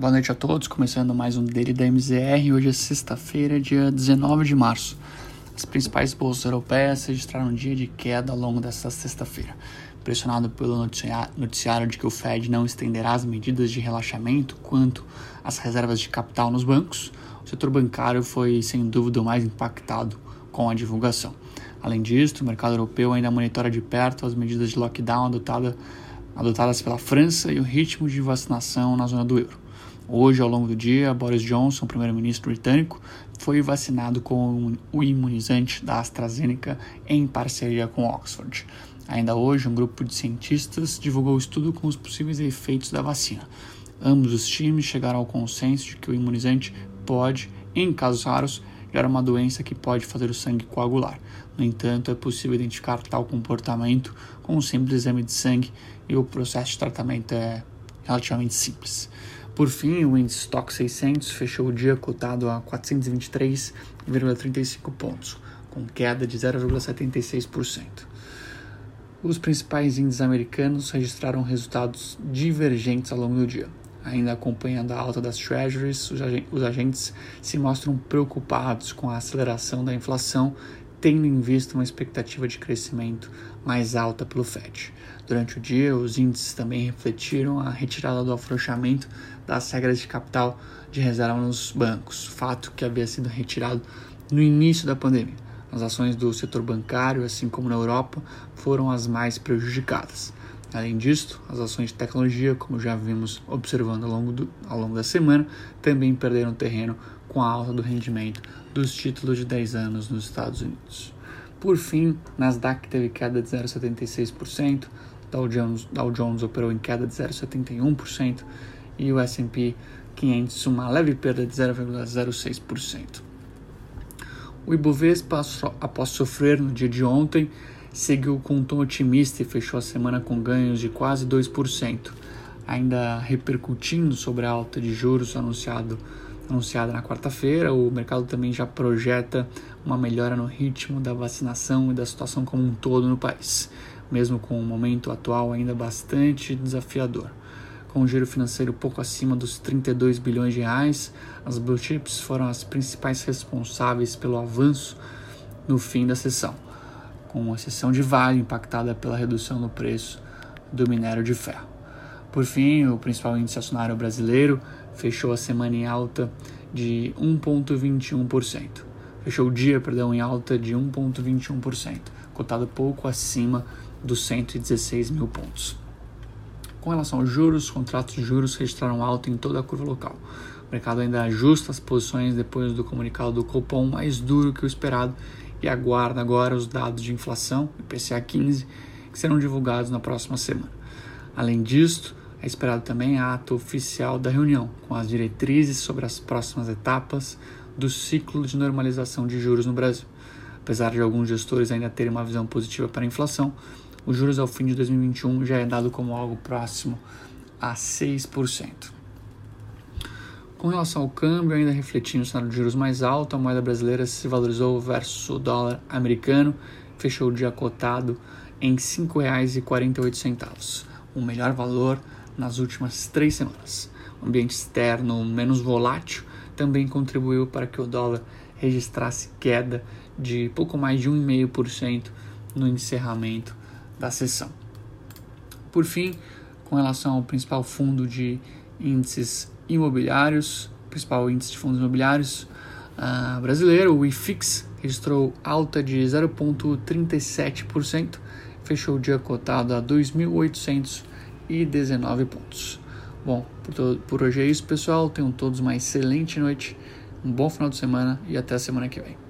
Boa noite a todos, começando mais um Daily da MZR. Hoje é sexta-feira, dia 19 de março. As principais bolsas europeias registraram um dia de queda ao longo desta sexta-feira. Pressionado pelo noticiário de que o Fed não estenderá as medidas de relaxamento quanto às reservas de capital nos bancos, o setor bancário foi sem dúvida o mais impactado com a divulgação. Além disso, o mercado europeu ainda monitora de perto as medidas de lockdown adotada, adotadas pela França e o ritmo de vacinação na zona do euro. Hoje, ao longo do dia, Boris Johnson, primeiro-ministro britânico, foi vacinado com o imunizante da AstraZeneca em parceria com Oxford. Ainda hoje, um grupo de cientistas divulgou o estudo com os possíveis efeitos da vacina. Ambos os times chegaram ao consenso de que o imunizante pode, em casos raros, gerar uma doença que pode fazer o sangue coagular. No entanto, é possível identificar tal comportamento com um simples exame de sangue e o processo de tratamento é relativamente simples. Por fim, o índice Stock 600 fechou o dia cotado a 423,35 pontos, com queda de 0,76%. Os principais índices americanos registraram resultados divergentes ao longo do dia. Ainda acompanhando a alta das treasuries, os agentes se mostram preocupados com a aceleração da inflação tendo em vista uma expectativa de crescimento mais alta pelo FED. Durante o dia, os índices também refletiram a retirada do afrouxamento das regras de capital de reserva nos bancos, fato que havia sido retirado no início da pandemia. As ações do setor bancário, assim como na Europa, foram as mais prejudicadas. Além disso, as ações de tecnologia, como já vimos observando ao longo, do, ao longo da semana, também perderam terreno com a alta do rendimento dos títulos de 10 anos nos Estados Unidos. Por fim, Nasdaq teve queda de 0,76%, Dow Jones, Dow Jones operou em queda de 0,71% e o S&P 500 uma leve perda de 0,06%. O Ibovespa, após sofrer no dia de ontem, seguiu com um tom otimista e fechou a semana com ganhos de quase 2%, ainda repercutindo sobre a alta de juros anunciado, anunciada na quarta-feira. O mercado também já projeta uma melhora no ritmo da vacinação e da situação como um todo no país, mesmo com o momento atual ainda bastante desafiador. Com o giro financeiro pouco acima dos 32 bilhões de reais, as blue chips foram as principais responsáveis pelo avanço no fim da sessão com exceção de Vale, impactada pela redução no preço do minério de ferro. Por fim, o principal índice acionário brasileiro fechou a semana em alta de 1,21%. Fechou o dia, perdão, em alta de 1,21%, cotado pouco acima dos 116 mil pontos. Com relação aos juros, os contratos de juros registraram alta em toda a curva local. O mercado ainda ajusta as posições depois do comunicado do Copom mais duro que o esperado e aguarda agora os dados de inflação, IPCA 15, que serão divulgados na próxima semana. Além disso, é esperado também ato oficial da reunião, com as diretrizes sobre as próximas etapas do ciclo de normalização de juros no Brasil. Apesar de alguns gestores ainda terem uma visão positiva para a inflação, os juros ao fim de 2021 já é dado como algo próximo a 6%. Com relação ao câmbio, ainda refletindo o cenário de juros mais alto, a moeda brasileira se valorizou versus o dólar americano, fechou o dia cotado em R$ 5,48, o melhor valor nas últimas três semanas. O ambiente externo menos volátil também contribuiu para que o dólar registrasse queda de pouco mais de 1,5% no encerramento da sessão. Por fim, com relação ao principal fundo de índices imobiliários, principal índice de fundos imobiliários uh, brasileiro, o IFIX, registrou alta de 0,37%, fechou o dia cotado a 2.819 pontos. Bom, por, por hoje é isso, pessoal. Tenham todos uma excelente noite, um bom final de semana e até a semana que vem.